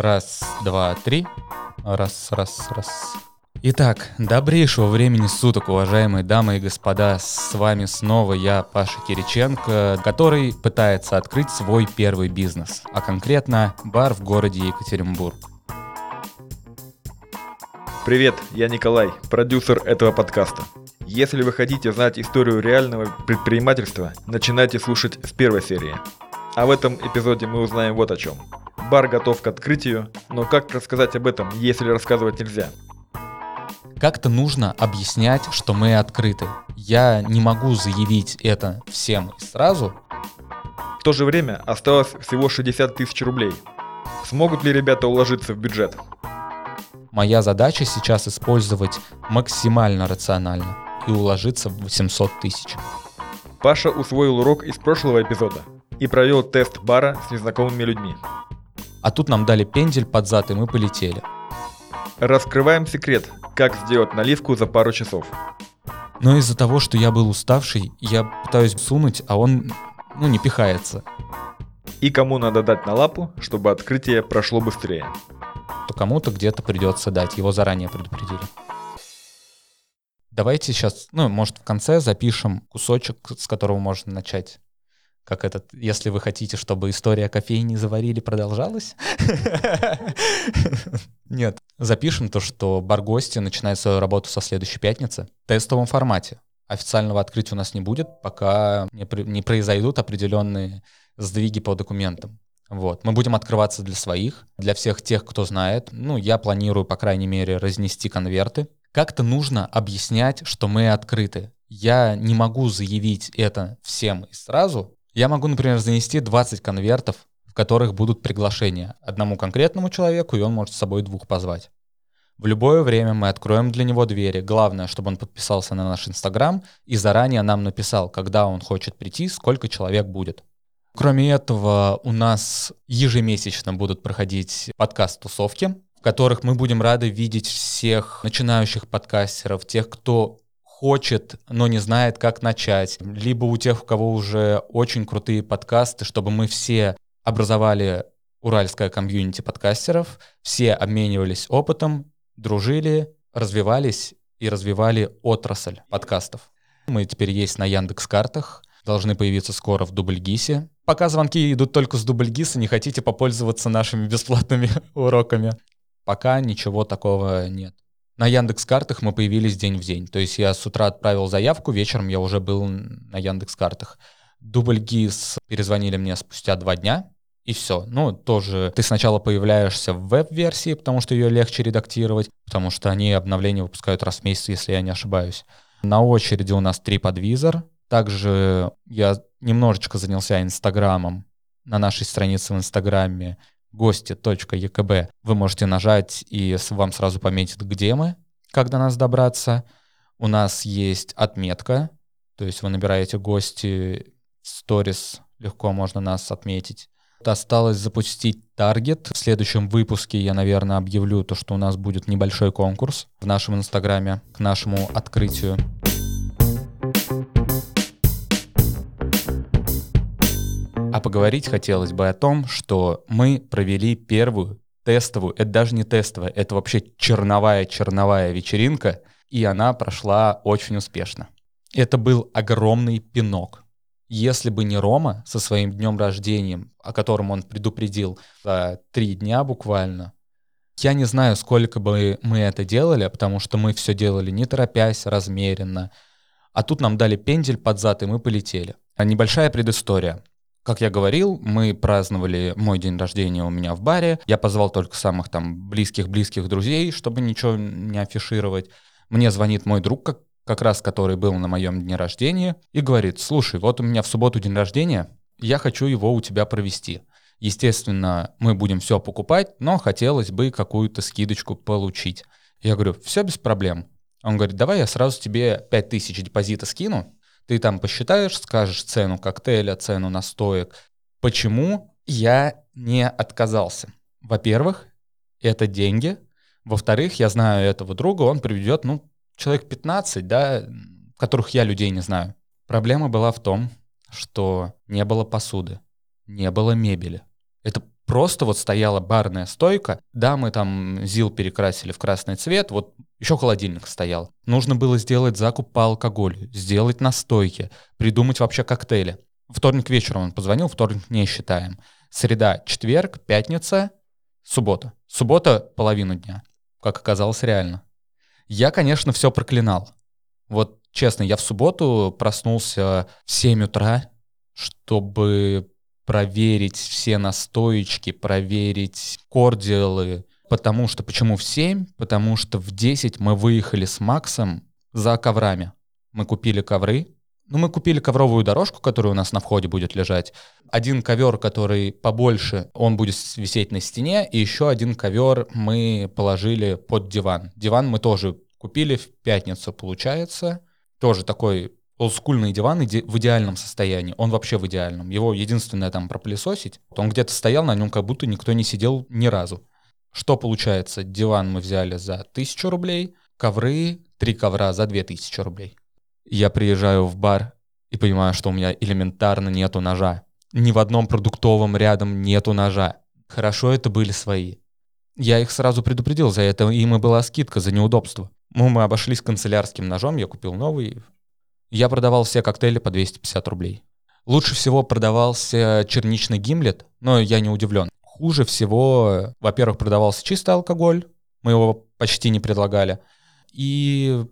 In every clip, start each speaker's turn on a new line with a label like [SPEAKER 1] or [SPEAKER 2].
[SPEAKER 1] Раз, два, три. Раз, раз, раз. Итак, добрейшего времени суток, уважаемые дамы и господа. С вами снова я, Паша Кириченко, который пытается открыть свой первый бизнес, а конкретно бар в городе Екатеринбург.
[SPEAKER 2] Привет, я Николай, продюсер этого подкаста. Если вы хотите знать историю реального предпринимательства, начинайте слушать с первой серии. А в этом эпизоде мы узнаем вот о чем. Бар готов к открытию, но как рассказать об этом, если рассказывать нельзя?
[SPEAKER 1] Как-то нужно объяснять, что мы открыты. Я не могу заявить это всем сразу.
[SPEAKER 2] В то же время осталось всего 60 тысяч рублей. Смогут ли ребята уложиться в бюджет?
[SPEAKER 1] Моя задача сейчас использовать максимально рационально и уложиться в 800 тысяч.
[SPEAKER 2] Паша усвоил урок из прошлого эпизода и провел тест бара с незнакомыми людьми.
[SPEAKER 1] А тут нам дали пендель под зад, и мы полетели.
[SPEAKER 2] Раскрываем секрет, как сделать наливку за пару часов.
[SPEAKER 1] Но из-за того, что я был уставший, я пытаюсь сунуть, а он, ну, не пихается.
[SPEAKER 2] И кому надо дать на лапу, чтобы открытие прошло быстрее.
[SPEAKER 1] То кому-то где-то придется дать, его заранее предупредили. Давайте сейчас, ну, может, в конце запишем кусочек, с которого можно начать как этот, если вы хотите, чтобы история кофейни заварили, продолжалась. Нет. Запишем то, что бар гости начинает свою работу со следующей пятницы в тестовом формате. Официального открытия у нас не будет, пока не, не произойдут определенные сдвиги по документам. Вот. Мы будем открываться для своих, для всех тех, кто знает. Ну, я планирую, по крайней мере, разнести конверты. Как-то нужно объяснять, что мы открыты. Я не могу заявить это всем и сразу, я могу, например, занести 20 конвертов, в которых будут приглашения одному конкретному человеку, и он может с собой двух позвать. В любое время мы откроем для него двери. Главное, чтобы он подписался на наш Инстаграм и заранее нам написал, когда он хочет прийти, сколько человек будет. Кроме этого, у нас ежемесячно будут проходить подкаст-тусовки, в которых мы будем рады видеть всех начинающих подкастеров, тех, кто хочет, но не знает, как начать, либо у тех, у кого уже очень крутые подкасты, чтобы мы все образовали уральское комьюнити подкастеров, все обменивались опытом, дружили, развивались и развивали отрасль подкастов. Мы теперь есть на Яндекс Картах, должны появиться скоро в Дубльгисе. Пока звонки идут только с Дубльгиса, не хотите попользоваться нашими бесплатными уроками. Пока ничего такого нет. На Яндекс Картах мы появились день в день. То есть я с утра отправил заявку, вечером я уже был на Яндекс Картах. Дубль ГИС перезвонили мне спустя два дня, и все. Ну, тоже ты сначала появляешься в веб-версии, потому что ее легче редактировать, потому что они обновления выпускают раз в месяц, если я не ошибаюсь. На очереди у нас TripAdvisor. Также я немножечко занялся Инстаграмом. На нашей странице в Инстаграме гости.екб вы можете нажать, и вам сразу пометит, где мы, как до нас добраться. У нас есть отметка, то есть вы набираете гости, сторис, легко можно нас отметить. Осталось запустить таргет. В следующем выпуске я, наверное, объявлю то, что у нас будет небольшой конкурс в нашем инстаграме к нашему открытию. А поговорить хотелось бы о том, что мы провели первую тестовую, это даже не тестовая, это вообще черновая-черновая вечеринка, и она прошла очень успешно. Это был огромный пинок. Если бы не Рома со своим днем рождения, о котором он предупредил за три дня буквально, я не знаю, сколько бы мы это делали, потому что мы все делали не торопясь, размеренно. А тут нам дали пендель под зад, и мы полетели. А небольшая предыстория. Как я говорил, мы праздновали мой день рождения у меня в баре. Я позвал только самых там близких-близких друзей, чтобы ничего не афишировать. Мне звонит мой друг, как, как раз который был на моем дне рождения, и говорит, слушай, вот у меня в субботу день рождения, я хочу его у тебя провести. Естественно, мы будем все покупать, но хотелось бы какую-то скидочку получить. Я говорю, все без проблем. Он говорит, давай я сразу тебе 5000 депозита скину, ты там посчитаешь, скажешь цену коктейля, цену настоек. Почему я не отказался? Во-первых, это деньги. Во-вторых, я знаю этого друга, он приведет, ну, человек 15, да, которых я людей не знаю. Проблема была в том, что не было посуды, не было мебели. Это Просто вот стояла барная стойка, да, мы там ЗИЛ перекрасили в красный цвет, вот еще холодильник стоял. Нужно было сделать закуп по алкоголю, сделать настойки, придумать вообще коктейли. Вторник вечером он позвонил, вторник не считаем. Среда, четверг, пятница, суббота. Суббота — половину дня. Как оказалось, реально. Я, конечно, все проклинал. Вот честно, я в субботу проснулся в 7 утра, чтобы проверить все настоечки, проверить кордиалы. Потому что, почему в 7? Потому что в 10 мы выехали с Максом за коврами. Мы купили ковры, ну, мы купили ковровую дорожку, которая у нас на входе будет лежать. Один ковер, который побольше, он будет висеть на стене, и еще один ковер мы положили под диван. Диван мы тоже купили в пятницу, получается. Тоже такой олдскульный диван в идеальном состоянии. Он вообще в идеальном. Его единственное там пропылесосить. Он где-то стоял, на нем как будто никто не сидел ни разу. Что получается? Диван мы взяли за тысячу рублей, ковры, три ковра за две тысячи рублей. Я приезжаю в бар и понимаю, что у меня элементарно нету ножа. Ни в одном продуктовом рядом нету ножа. Хорошо, это были свои. Я их сразу предупредил за это, им и была скидка за неудобство. Ну, мы обошлись канцелярским ножом, я купил новый, я продавал все коктейли по 250 рублей. Лучше всего продавался черничный гимлет, но я не удивлен. Хуже всего, во-первых, продавался чистый алкоголь, мы его почти не предлагали, и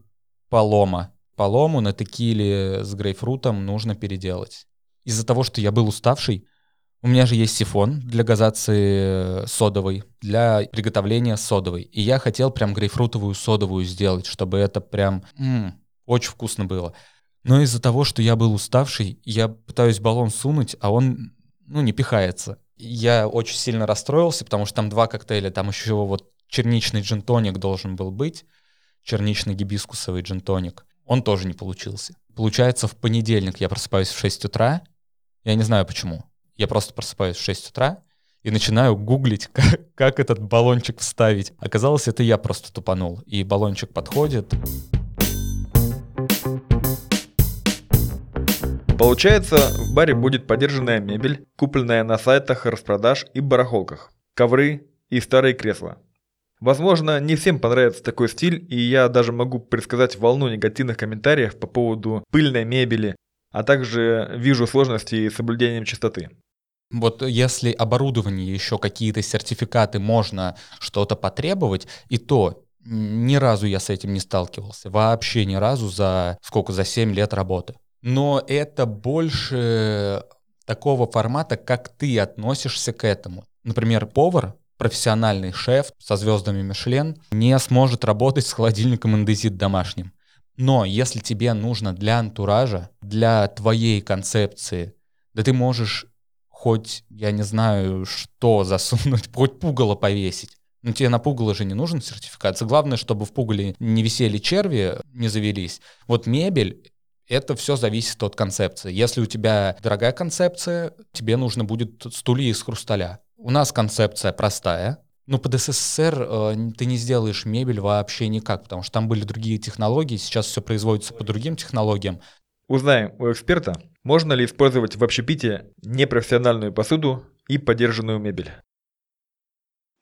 [SPEAKER 1] полома. Полому на текиле с грейпфрутом нужно переделать. Из-за того, что я был уставший, у меня же есть сифон для газации содовой, для приготовления содовой. И я хотел прям грейпфрутовую содовую сделать, чтобы это прям м-м, очень вкусно было. Но из-за того, что я был уставший, я пытаюсь баллон сунуть, а он, ну, не пихается. Я очень сильно расстроился, потому что там два коктейля, там еще вот черничный джинтоник должен был быть, черничный гибискусовый джинтоник. Он тоже не получился. Получается, в понедельник я просыпаюсь в 6 утра, я не знаю почему. Я просто просыпаюсь в 6 утра и начинаю гуглить, как, как этот баллончик вставить. Оказалось, это я просто тупанул. И баллончик подходит.
[SPEAKER 2] Получается, в баре будет подержанная мебель, купленная на сайтах распродаж и барахолках, ковры и старые кресла. Возможно, не всем понравится такой стиль, и я даже могу предсказать волну негативных комментариев по поводу пыльной мебели, а также вижу сложности с соблюдением чистоты.
[SPEAKER 1] Вот если оборудование еще какие-то сертификаты можно что-то потребовать, и то ни разу я с этим не сталкивался. Вообще ни разу за сколько, за 7 лет работы но это больше такого формата, как ты относишься к этому. Например, повар, профессиональный шеф со звездами Мишлен не сможет работать с холодильником индезит домашним. Но если тебе нужно для антуража, для твоей концепции, да ты можешь хоть, я не знаю, что засунуть, хоть пугало повесить. Но тебе на пугало же не нужен сертификат. Главное, чтобы в пугале не висели черви, не завелись. Вот мебель это все зависит от концепции. Если у тебя дорогая концепция, тебе нужно будет стулья из хрусталя. У нас концепция простая, ну, под СССР э, ты не сделаешь мебель вообще никак, потому что там были другие технологии, сейчас все производится по другим технологиям.
[SPEAKER 2] Узнаем у эксперта, можно ли использовать в общепите непрофессиональную посуду и подержанную мебель.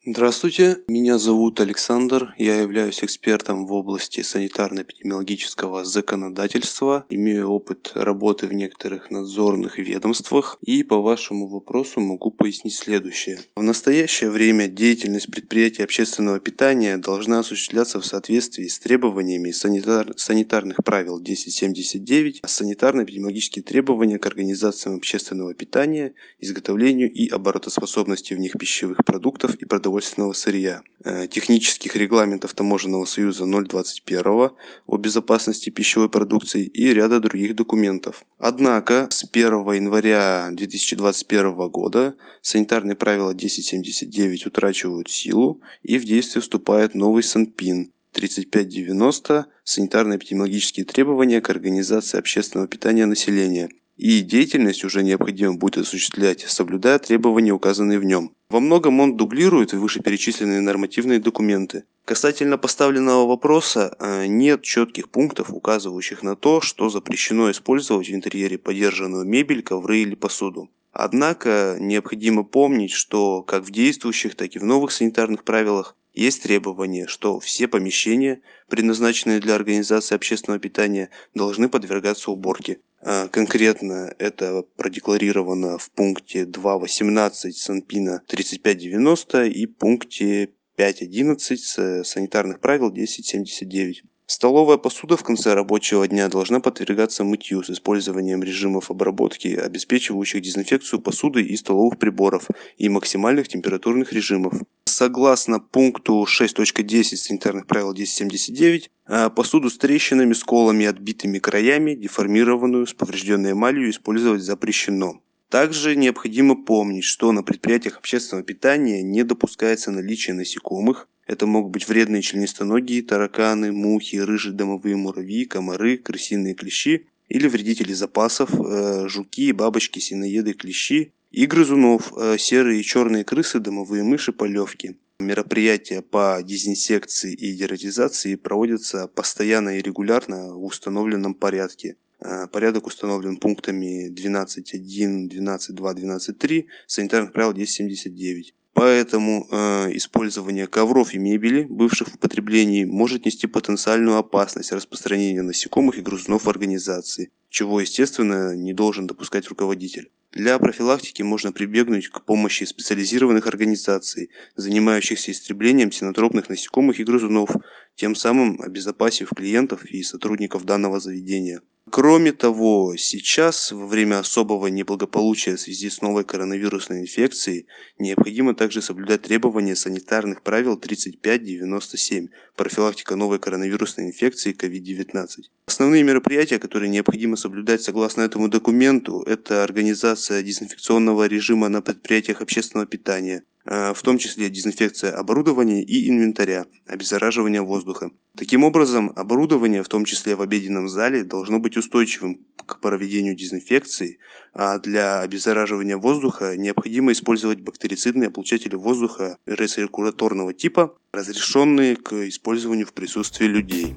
[SPEAKER 3] Здравствуйте, меня зовут Александр, я являюсь экспертом в области санитарно-эпидемиологического законодательства, имею опыт работы в некоторых надзорных ведомствах и по вашему вопросу могу пояснить следующее. В настоящее время деятельность предприятия общественного питания должна осуществляться в соответствии с требованиями санитар... санитарных правил 1079, а санитарно-эпидемиологические требования к организациям общественного питания, изготовлению и оборотоспособности в них пищевых продуктов и продовольствия продовольственного сырья, э, технических регламентов Таможенного союза 021 о безопасности пищевой продукции и ряда других документов. Однако с 1 января 2021 года санитарные правила 1079 утрачивают силу и в действие вступает новый СанПин 3590 санитарно-эпидемиологические требования к организации общественного питания населения и деятельность уже необходимо будет осуществлять, соблюдая требования, указанные в нем. Во многом он дублирует вышеперечисленные нормативные документы. Касательно поставленного вопроса, э, нет четких пунктов, указывающих на то, что запрещено использовать в интерьере подержанную мебель, ковры или посуду. Однако необходимо помнить, что как в действующих, так и в новых санитарных правилах есть требование, что все помещения, предназначенные для организации общественного питания, должны подвергаться уборке. А конкретно это продекларировано в пункте 2.18 Санпина 3590 и пункте 5.11 санитарных правил 1079. Столовая посуда в конце рабочего дня должна подвергаться мытью с использованием режимов обработки, обеспечивающих дезинфекцию посуды и столовых приборов и максимальных температурных режимов. Согласно пункту 6.10 санитарных правил 1079, а, посуду с трещинами, сколами, отбитыми краями, деформированную, с поврежденной эмалью использовать запрещено. Также необходимо помнить, что на предприятиях общественного питания не допускается наличие насекомых, это могут быть вредные членистоногие, тараканы, мухи, рыжие домовые муравьи, комары, крысиные клещи или вредители запасов, э, жуки, бабочки, синоеды, клещи и грызунов, э, серые и черные крысы, домовые мыши, полевки. Мероприятия по дезинсекции и дератизации проводятся постоянно и регулярно в установленном порядке. Э, порядок установлен пунктами 12.1, 12.2, 12.3 санитарных правил 1079. Поэтому э, использование ковров и мебели, бывших в употреблении, может нести потенциальную опасность распространения насекомых и грызунов в организации, чего, естественно, не должен допускать руководитель. Для профилактики можно прибегнуть к помощи специализированных организаций, занимающихся истреблением синотропных насекомых и грызунов, тем самым обезопасив клиентов и сотрудников данного заведения. Кроме того, сейчас, во время особого неблагополучия в связи с новой коронавирусной инфекцией, необходимо также соблюдать требования санитарных правил 3597 профилактика новой коронавирусной инфекции COVID-19. Основные мероприятия, которые необходимо соблюдать согласно этому документу, это организация дезинфекционного режима на предприятиях общественного питания, Э, в том числе дезинфекция оборудования и инвентаря, обеззараживание воздуха. Таким образом, оборудование, в том числе в обеденном зале, должно быть устойчивым к проведению дезинфекции, а для обеззараживания воздуха необходимо использовать бактерицидные облучатели воздуха рециркуляторного типа, разрешенные к использованию в присутствии людей.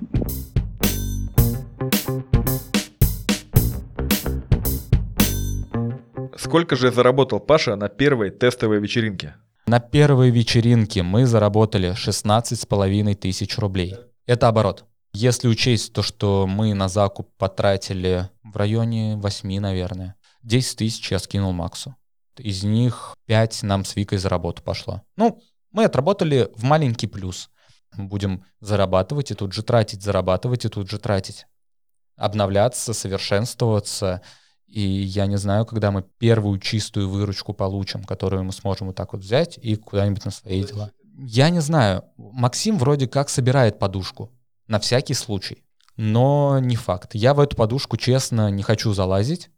[SPEAKER 2] Сколько же заработал Паша на первой тестовой вечеринке?
[SPEAKER 1] На первой вечеринке мы заработали 16,5 тысяч рублей. Это оборот. Если учесть то, что мы на закуп потратили в районе 8, наверное, 10 тысяч я скинул Максу. Из них 5 нам с Викой за работу пошло. Ну, мы отработали в маленький плюс. Мы будем зарабатывать и тут же тратить, зарабатывать и тут же тратить. Обновляться, совершенствоваться — и я не знаю, когда мы первую чистую выручку получим, которую мы сможем вот так вот взять и куда-нибудь на свои дела. Я не знаю. Максим вроде как собирает подушку. На всякий случай. Но не факт. Я в эту подушку, честно, не хочу залазить.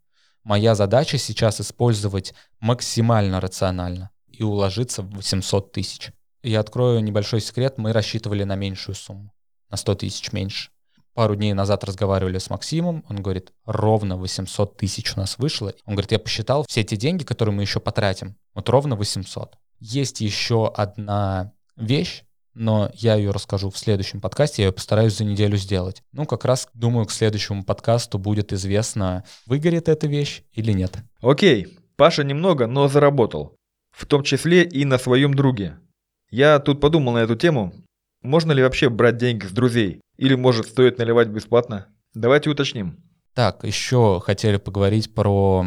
[SPEAKER 1] Моя задача сейчас использовать максимально рационально и уложиться в 800 тысяч. Я открою небольшой секрет. Мы рассчитывали на меньшую сумму. На 100 тысяч меньше пару дней назад разговаривали с Максимом, он говорит, ровно 800 тысяч у нас вышло. Он говорит, я посчитал все эти деньги, которые мы еще потратим, вот ровно 800. Есть еще одна вещь, но я ее расскажу в следующем подкасте, я ее постараюсь за неделю сделать. Ну, как раз, думаю, к следующему подкасту будет известно, выгорит эта вещь или нет.
[SPEAKER 2] Окей, Паша немного, но заработал. В том числе и на своем друге. Я тут подумал на эту тему. Можно ли вообще брать деньги с друзей? Или, может, стоит наливать бесплатно? Давайте уточним.
[SPEAKER 1] Так, еще хотели поговорить про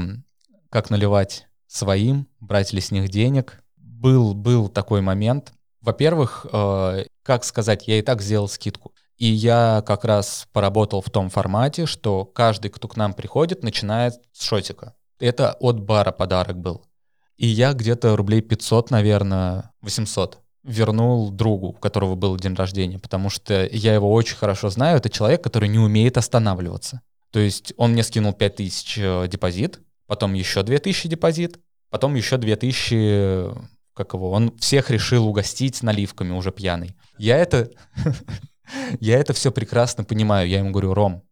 [SPEAKER 1] как наливать своим, брать ли с них денег. Был, был такой момент. Во-первых, э, как сказать, я и так сделал скидку. И я как раз поработал в том формате, что каждый, кто к нам приходит, начинает с шотика. Это от бара подарок был. И я где-то рублей 500, наверное, 800 вернул другу, у которого был день рождения, потому что я его очень хорошо знаю. Это человек, который не умеет останавливаться. То есть он мне скинул 5000 э, депозит, потом еще 2000 депозит, потом еще 2000 как его, он всех решил угостить наливками уже пьяный. Я это, я это все прекрасно понимаю. Я ему говорю, Ром,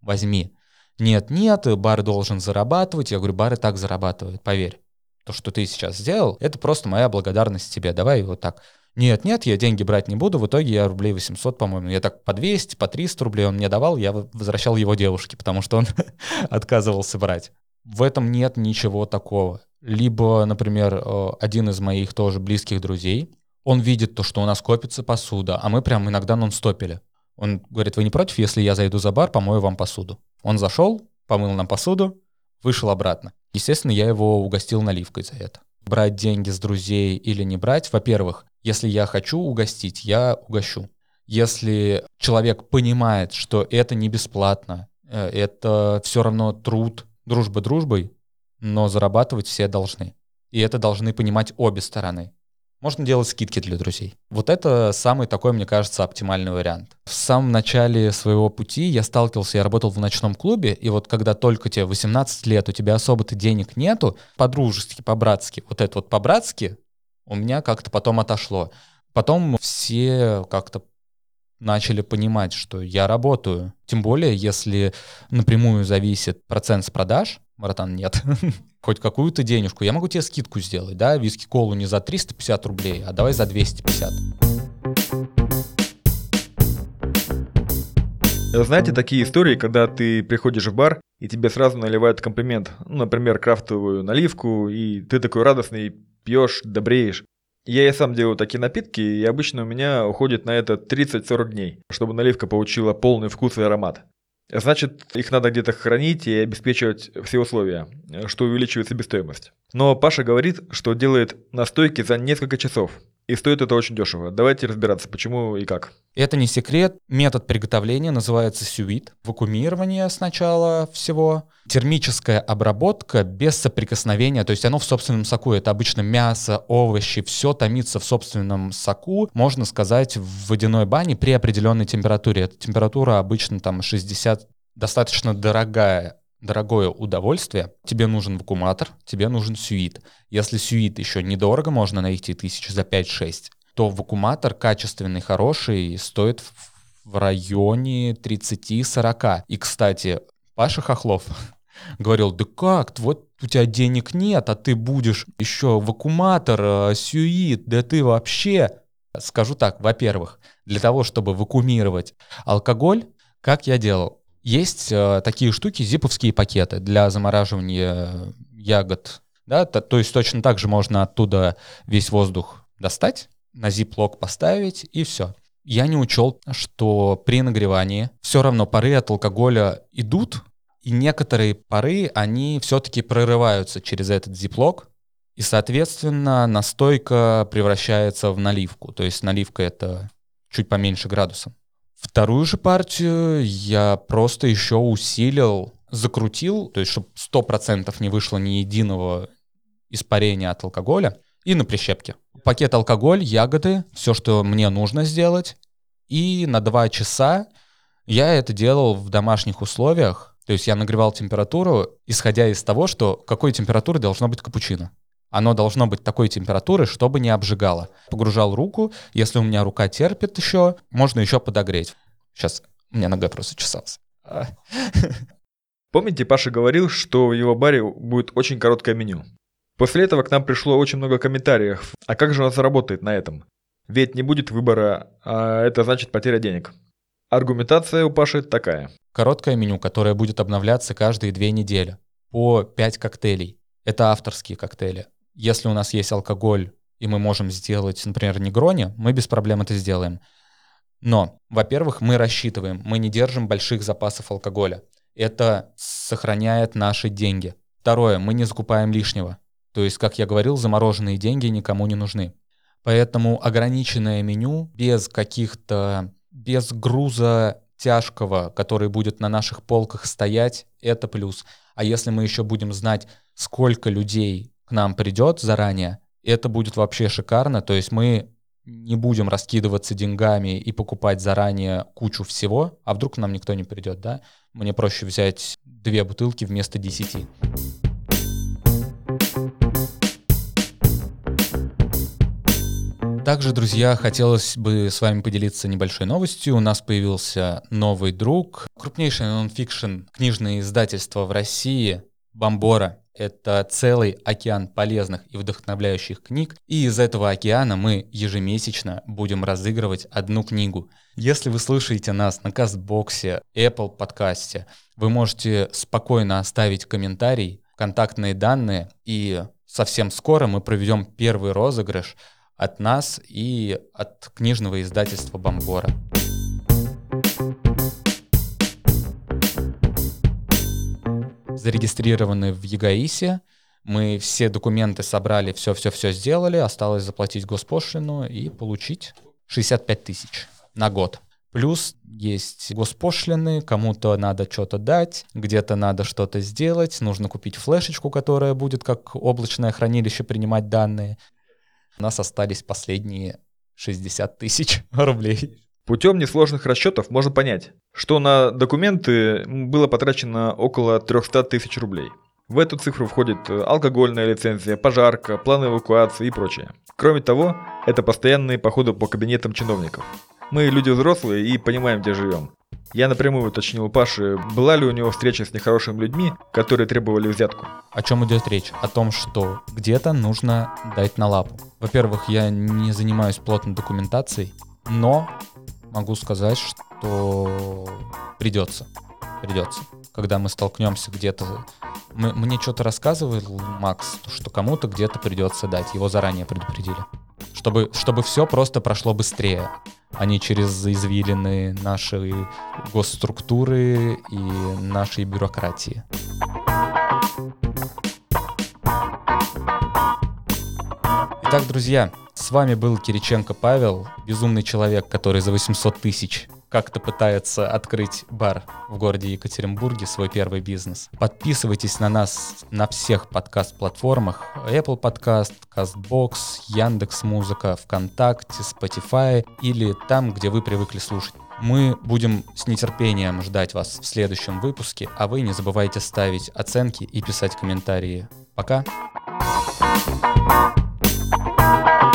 [SPEAKER 1] возьми. Нет, нет, бар должен зарабатывать. Я говорю, бар и так зарабатывает, поверь. То, что ты сейчас сделал, это просто моя благодарность тебе. Давай вот так. Нет, нет, я деньги брать не буду. В итоге я рублей 800, по-моему. Я так по 200, по 300 рублей он мне давал, я возвращал его девушке, потому что он отказывался брать. В этом нет ничего такого. либо, например, э, один из моих тоже близких друзей, он видит то, что у нас копится посуда, а мы прям иногда нон-стопили. Он говорит, вы не против, если я зайду за бар, помою вам посуду? Он зашел, помыл нам посуду, вышел обратно. Естественно, я его угостил наливкой за это. Брать деньги с друзей или не брать, во-первых, если я хочу угостить, я угощу. Если человек понимает, что это не бесплатно, э, это все равно труд, дружба дружбой, но зарабатывать все должны. И это должны понимать обе стороны. Можно делать скидки для друзей. Вот это самый такой, мне кажется, оптимальный вариант. В самом начале своего пути я сталкивался, я работал в ночном клубе, и вот когда только тебе 18 лет, у тебя особо-то денег нету, по-дружески, по-братски, вот это вот по-братски у меня как-то потом отошло. Потом все как-то начали понимать, что я работаю. Тем более, если напрямую зависит процент с продаж, братан, нет. Хоть какую-то денежку. Я могу тебе скидку сделать, да, виски-колу не за 350 рублей, а давай за 250.
[SPEAKER 2] Знаете такие истории, когда ты приходишь в бар, и тебе сразу наливают комплимент, ну, например, крафтовую наливку, и ты такой радостный, пьешь, добреешь. Я и сам делаю такие напитки, и обычно у меня уходит на это 30-40 дней, чтобы наливка получила полный вкус и аромат. Значит, их надо где-то хранить и обеспечивать все условия, что увеличивает себестоимость. Но Паша говорит, что делает настойки за несколько часов. И стоит это очень дешево. Давайте разбираться, почему и как.
[SPEAKER 1] Это не секрет. Метод приготовления называется сюит. Вакуумирование сначала всего. Термическая обработка без соприкосновения. То есть оно в собственном соку. Это обычно мясо, овощи. Все томится в собственном соку. Можно сказать, в водяной бане при определенной температуре. Эта температура обычно там 60 достаточно дорогая дорогое удовольствие, тебе нужен вакууматор, тебе нужен сюит. Если сюит еще недорого, можно найти тысяч за 5-6, то вакууматор качественный, хороший, стоит в районе 30-40. И, кстати, Паша Хохлов говорил, да как, вот у тебя денег нет, а ты будешь еще вакууматор, э, сюит, да ты вообще... Скажу так, во-первых, для того, чтобы вакуумировать алкоголь, как я делал? Есть э, такие штуки, зиповские пакеты для замораживания ягод. Да, то, то есть точно так же можно оттуда весь воздух достать, на зип-лок поставить и все. Я не учел, что при нагревании все равно пары от алкоголя идут, и некоторые пары, они все-таки прорываются через этот зиплок, и, соответственно, настойка превращается в наливку. То есть наливка — это чуть поменьше градусом. Вторую же партию я просто еще усилил, закрутил, то есть чтобы сто процентов не вышло ни единого испарения от алкоголя, и на прищепке. Пакет алкоголь, ягоды, все, что мне нужно сделать. И на два часа я это делал в домашних условиях. То есть я нагревал температуру, исходя из того, что какой температуры должно быть капучино. Оно должно быть такой температуры, чтобы не обжигало. Погружал руку, если у меня рука терпит еще, можно еще подогреть. Сейчас у меня нога просто чесалась.
[SPEAKER 2] Помните, Паша говорил, что в его баре будет очень короткое меню. После этого к нам пришло очень много комментариев. А как же он заработает на этом? Ведь не будет выбора, а это значит потеря денег. Аргументация у Паши такая.
[SPEAKER 1] Короткое меню, которое будет обновляться каждые две недели. По 5 коктейлей. Это авторские коктейли. Если у нас есть алкоголь, и мы можем сделать, например, негрони, мы без проблем это сделаем. Но, во-первых, мы рассчитываем, мы не держим больших запасов алкоголя. Это сохраняет наши деньги. Второе, мы не закупаем лишнего. То есть, как я говорил, замороженные деньги никому не нужны. Поэтому ограниченное меню без каких-то, без груза тяжкого, который будет на наших полках стоять, это плюс. А если мы еще будем знать, сколько людей нам придет заранее, это будет вообще шикарно. То есть мы не будем раскидываться деньгами и покупать заранее кучу всего, а вдруг нам никто не придет, да? Мне проще взять две бутылки вместо десяти. Также, друзья, хотелось бы с вами поделиться небольшой новостью. У нас появился новый друг, крупнейшее нонфикшн книжное издательство в России, Бомбора. Это целый океан полезных и вдохновляющих книг, и из этого океана мы ежемесячно будем разыгрывать одну книгу. Если вы слушаете нас на Кастбоксе, Apple подкасте, вы можете спокойно оставить комментарий, контактные данные, и совсем скоро мы проведем первый розыгрыш от нас и от книжного издательства Бомбора. Зарегистрированы в ЕГАИСе, мы все документы собрали, все-все-все сделали, осталось заплатить госпошлину и получить 65 тысяч на год. Плюс есть госпошлины, кому-то надо что-то дать, где-то надо что-то сделать, нужно купить флешечку, которая будет как облачное хранилище принимать данные. У нас остались последние 60 тысяч рублей.
[SPEAKER 2] Путем несложных расчетов можно понять, что на документы было потрачено около 300 тысяч рублей. В эту цифру входит э, алкогольная лицензия, пожарка, планы эвакуации и прочее. Кроме того, это постоянные походы по кабинетам чиновников. Мы люди взрослые и понимаем, где живем. Я напрямую уточнил Паши, была ли у него встреча с нехорошими людьми, которые требовали взятку.
[SPEAKER 1] О чем идет речь? О том, что где-то нужно дать на лапу. Во-первых, я не занимаюсь плотной документацией, но могу сказать, что придется. Придется. Когда мы столкнемся где-то мне что-то рассказывал Макс, что кому-то где-то придется дать. Его заранее предупредили. Чтобы, чтобы все просто прошло быстрее, а не через извилины нашей госструктуры и нашей бюрократии. Итак, друзья, вами был Кириченко Павел, безумный человек, который за 800 тысяч как-то пытается открыть бар в городе Екатеринбурге, свой первый бизнес. Подписывайтесь на нас на всех подкаст-платформах. Apple Podcast, CastBox, Яндекс Музыка, ВКонтакте, Spotify или там, где вы привыкли слушать. Мы будем с нетерпением ждать вас в следующем выпуске, а вы не забывайте ставить оценки и писать комментарии. Пока! thank you Música